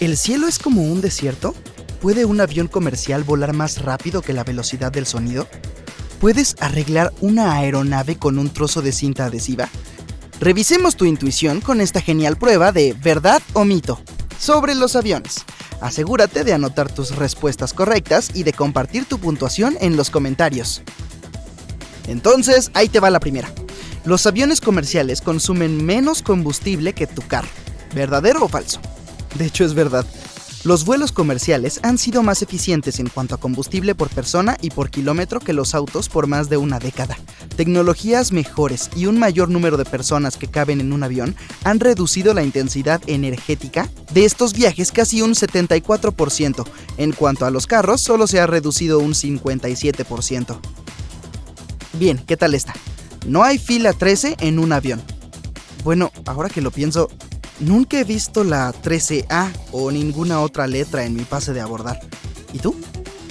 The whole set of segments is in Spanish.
¿El cielo es como un desierto? ¿Puede un avión comercial volar más rápido que la velocidad del sonido? ¿Puedes arreglar una aeronave con un trozo de cinta adhesiva? Revisemos tu intuición con esta genial prueba de verdad o mito sobre los aviones. Asegúrate de anotar tus respuestas correctas y de compartir tu puntuación en los comentarios. Entonces, ahí te va la primera. Los aviones comerciales consumen menos combustible que tu carro. ¿Verdadero o falso? De hecho, es verdad. Los vuelos comerciales han sido más eficientes en cuanto a combustible por persona y por kilómetro que los autos por más de una década. Tecnologías mejores y un mayor número de personas que caben en un avión han reducido la intensidad energética de estos viajes casi un 74%. En cuanto a los carros, solo se ha reducido un 57%. Bien, ¿qué tal está? No hay fila 13 en un avión. Bueno, ahora que lo pienso, Nunca he visto la 13A o ninguna otra letra en mi pase de abordar. ¿Y tú?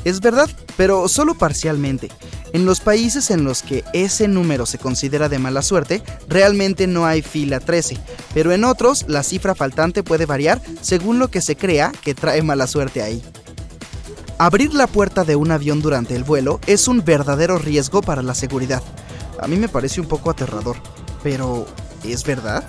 Es verdad, pero solo parcialmente. En los países en los que ese número se considera de mala suerte, realmente no hay fila 13, pero en otros la cifra faltante puede variar según lo que se crea que trae mala suerte ahí. Abrir la puerta de un avión durante el vuelo es un verdadero riesgo para la seguridad. A mí me parece un poco aterrador, pero ¿es verdad?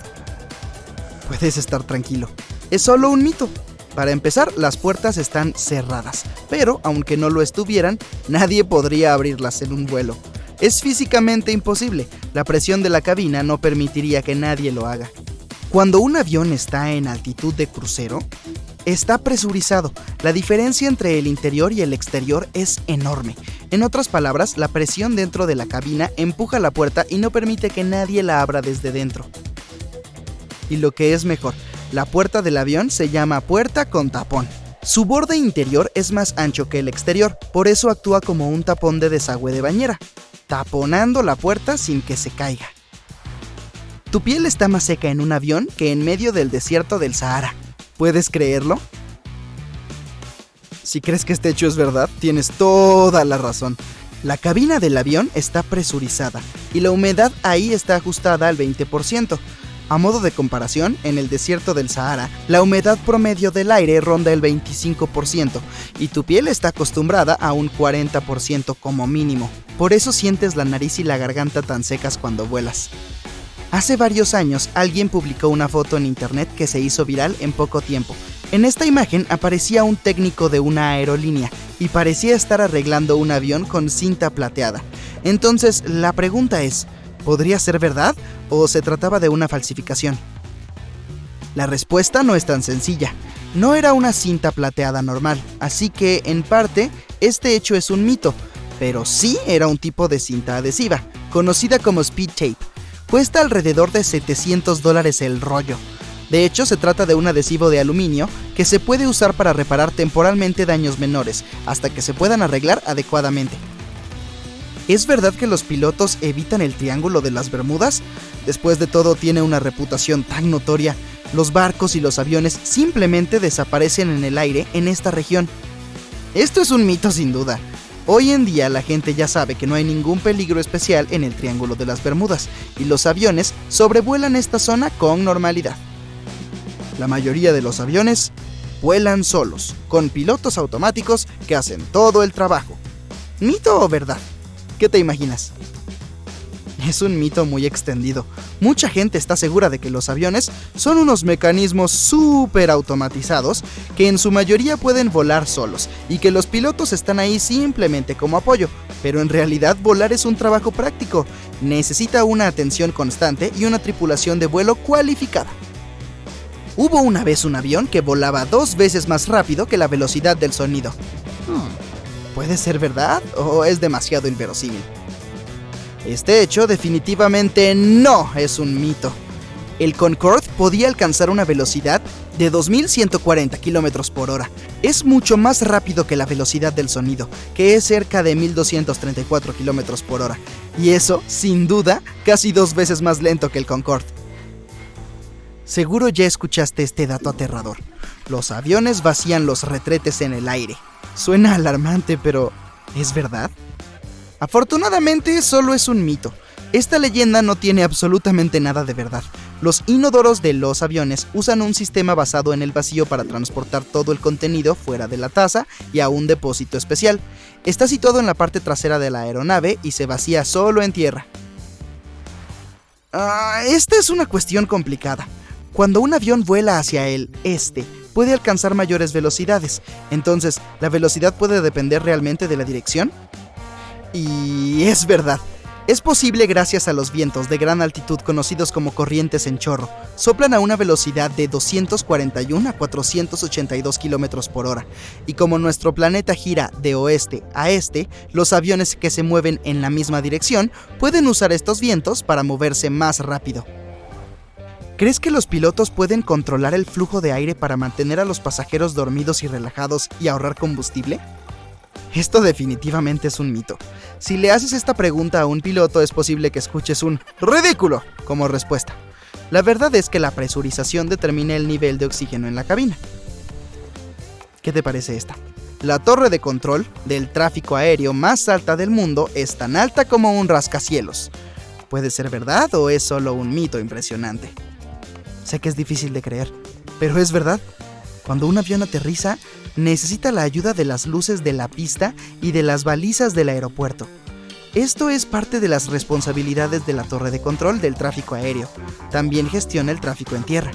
Puedes estar tranquilo. Es solo un mito. Para empezar, las puertas están cerradas, pero aunque no lo estuvieran, nadie podría abrirlas en un vuelo. Es físicamente imposible, la presión de la cabina no permitiría que nadie lo haga. Cuando un avión está en altitud de crucero, está presurizado. La diferencia entre el interior y el exterior es enorme. En otras palabras, la presión dentro de la cabina empuja la puerta y no permite que nadie la abra desde dentro y lo que es mejor, la puerta del avión se llama puerta con tapón. Su borde interior es más ancho que el exterior, por eso actúa como un tapón de desagüe de bañera, taponando la puerta sin que se caiga. Tu piel está más seca en un avión que en medio del desierto del Sahara. ¿Puedes creerlo? Si crees que este hecho es verdad, tienes toda la razón. La cabina del avión está presurizada y la humedad ahí está ajustada al 20%, a modo de comparación, en el desierto del Sahara, la humedad promedio del aire ronda el 25% y tu piel está acostumbrada a un 40% como mínimo. Por eso sientes la nariz y la garganta tan secas cuando vuelas. Hace varios años alguien publicó una foto en internet que se hizo viral en poco tiempo. En esta imagen aparecía un técnico de una aerolínea y parecía estar arreglando un avión con cinta plateada. Entonces la pregunta es, ¿Podría ser verdad o se trataba de una falsificación? La respuesta no es tan sencilla. No era una cinta plateada normal, así que, en parte, este hecho es un mito, pero sí era un tipo de cinta adhesiva, conocida como speed tape. Cuesta alrededor de 700 dólares el rollo. De hecho, se trata de un adhesivo de aluminio que se puede usar para reparar temporalmente daños menores, hasta que se puedan arreglar adecuadamente. ¿Es verdad que los pilotos evitan el Triángulo de las Bermudas? Después de todo tiene una reputación tan notoria. Los barcos y los aviones simplemente desaparecen en el aire en esta región. Esto es un mito sin duda. Hoy en día la gente ya sabe que no hay ningún peligro especial en el Triángulo de las Bermudas y los aviones sobrevuelan esta zona con normalidad. La mayoría de los aviones vuelan solos, con pilotos automáticos que hacen todo el trabajo. ¿Mito o verdad? ¿Qué te imaginas? Es un mito muy extendido. Mucha gente está segura de que los aviones son unos mecanismos súper automatizados que en su mayoría pueden volar solos y que los pilotos están ahí simplemente como apoyo, pero en realidad volar es un trabajo práctico. Necesita una atención constante y una tripulación de vuelo cualificada. Hubo una vez un avión que volaba dos veces más rápido que la velocidad del sonido. Hmm. ¿Puede ser verdad o es demasiado inverosímil? Este hecho definitivamente no es un mito. El Concorde podía alcanzar una velocidad de 2.140 km por hora. Es mucho más rápido que la velocidad del sonido, que es cerca de 1.234 km por hora. Y eso, sin duda, casi dos veces más lento que el Concorde. Seguro ya escuchaste este dato aterrador. Los aviones vacían los retretes en el aire. Suena alarmante, pero ¿es verdad? Afortunadamente solo es un mito. Esta leyenda no tiene absolutamente nada de verdad. Los inodoros de los aviones usan un sistema basado en el vacío para transportar todo el contenido fuera de la taza y a un depósito especial. Está situado en la parte trasera de la aeronave y se vacía solo en tierra. Ah, esta es una cuestión complicada. Cuando un avión vuela hacia el este, puede alcanzar mayores velocidades. Entonces, ¿la velocidad puede depender realmente de la dirección? Y es verdad. Es posible gracias a los vientos de gran altitud conocidos como corrientes en chorro. Soplan a una velocidad de 241 a 482 km por hora. Y como nuestro planeta gira de oeste a este, los aviones que se mueven en la misma dirección pueden usar estos vientos para moverse más rápido. ¿Crees que los pilotos pueden controlar el flujo de aire para mantener a los pasajeros dormidos y relajados y ahorrar combustible? Esto definitivamente es un mito. Si le haces esta pregunta a un piloto es posible que escuches un ridículo como respuesta. La verdad es que la presurización determina el nivel de oxígeno en la cabina. ¿Qué te parece esta? La torre de control del tráfico aéreo más alta del mundo es tan alta como un rascacielos. ¿Puede ser verdad o es solo un mito impresionante? Sé que es difícil de creer, pero es verdad. Cuando un avión aterriza, necesita la ayuda de las luces de la pista y de las balizas del aeropuerto. Esto es parte de las responsabilidades de la torre de control del tráfico aéreo. También gestiona el tráfico en tierra.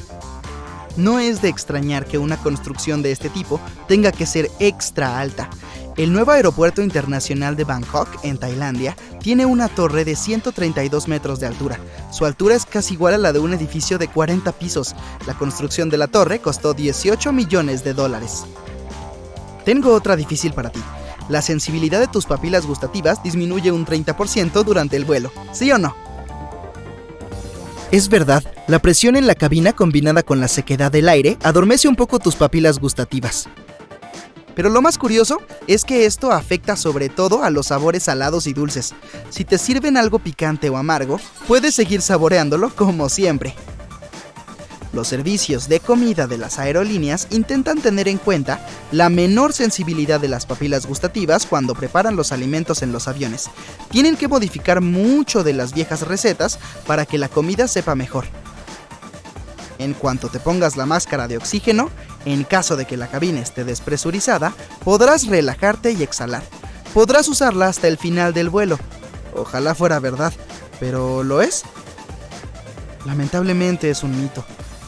No es de extrañar que una construcción de este tipo tenga que ser extra alta. El nuevo aeropuerto internacional de Bangkok, en Tailandia, tiene una torre de 132 metros de altura. Su altura es casi igual a la de un edificio de 40 pisos. La construcción de la torre costó 18 millones de dólares. Tengo otra difícil para ti. La sensibilidad de tus papilas gustativas disminuye un 30% durante el vuelo, ¿sí o no? Es verdad, la presión en la cabina combinada con la sequedad del aire adormece un poco tus papilas gustativas. Pero lo más curioso es que esto afecta sobre todo a los sabores salados y dulces. Si te sirven algo picante o amargo, puedes seguir saboreándolo como siempre. Los servicios de comida de las aerolíneas intentan tener en cuenta la menor sensibilidad de las papilas gustativas cuando preparan los alimentos en los aviones. Tienen que modificar mucho de las viejas recetas para que la comida sepa mejor. En cuanto te pongas la máscara de oxígeno, en caso de que la cabina esté despresurizada, podrás relajarte y exhalar. Podrás usarla hasta el final del vuelo. Ojalá fuera verdad, pero ¿lo es? Lamentablemente es un mito.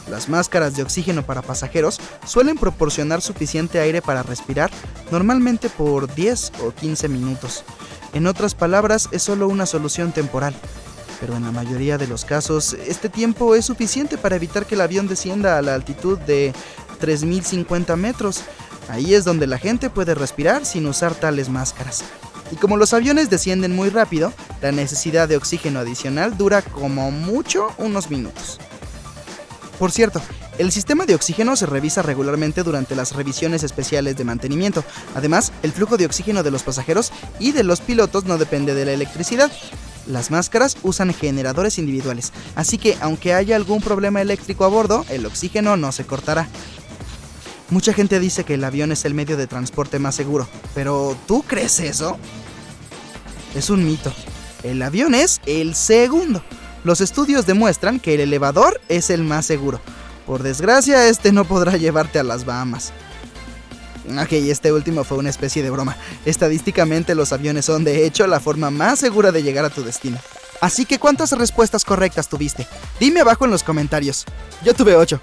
Las máscaras de oxígeno para pasajeros suelen proporcionar suficiente aire para respirar, normalmente por 10 o 15 minutos. En otras palabras, es solo una solución temporal. Pero en la mayoría de los casos, este tiempo es suficiente para evitar que el avión descienda a la altitud de 3.050 metros. Ahí es donde la gente puede respirar sin usar tales máscaras. Y como los aviones descienden muy rápido, la necesidad de oxígeno adicional dura como mucho unos minutos. Por cierto, el sistema de oxígeno se revisa regularmente durante las revisiones especiales de mantenimiento. Además, el flujo de oxígeno de los pasajeros y de los pilotos no depende de la electricidad. Las máscaras usan generadores individuales, así que aunque haya algún problema eléctrico a bordo, el oxígeno no se cortará. Mucha gente dice que el avión es el medio de transporte más seguro, pero ¿tú crees eso? Es un mito. El avión es el segundo. Los estudios demuestran que el elevador es el más seguro. Por desgracia, este no podrá llevarte a las Bahamas. Ok, este último fue una especie de broma. Estadísticamente los aviones son de hecho la forma más segura de llegar a tu destino. Así que ¿cuántas respuestas correctas tuviste? Dime abajo en los comentarios. Yo tuve 8.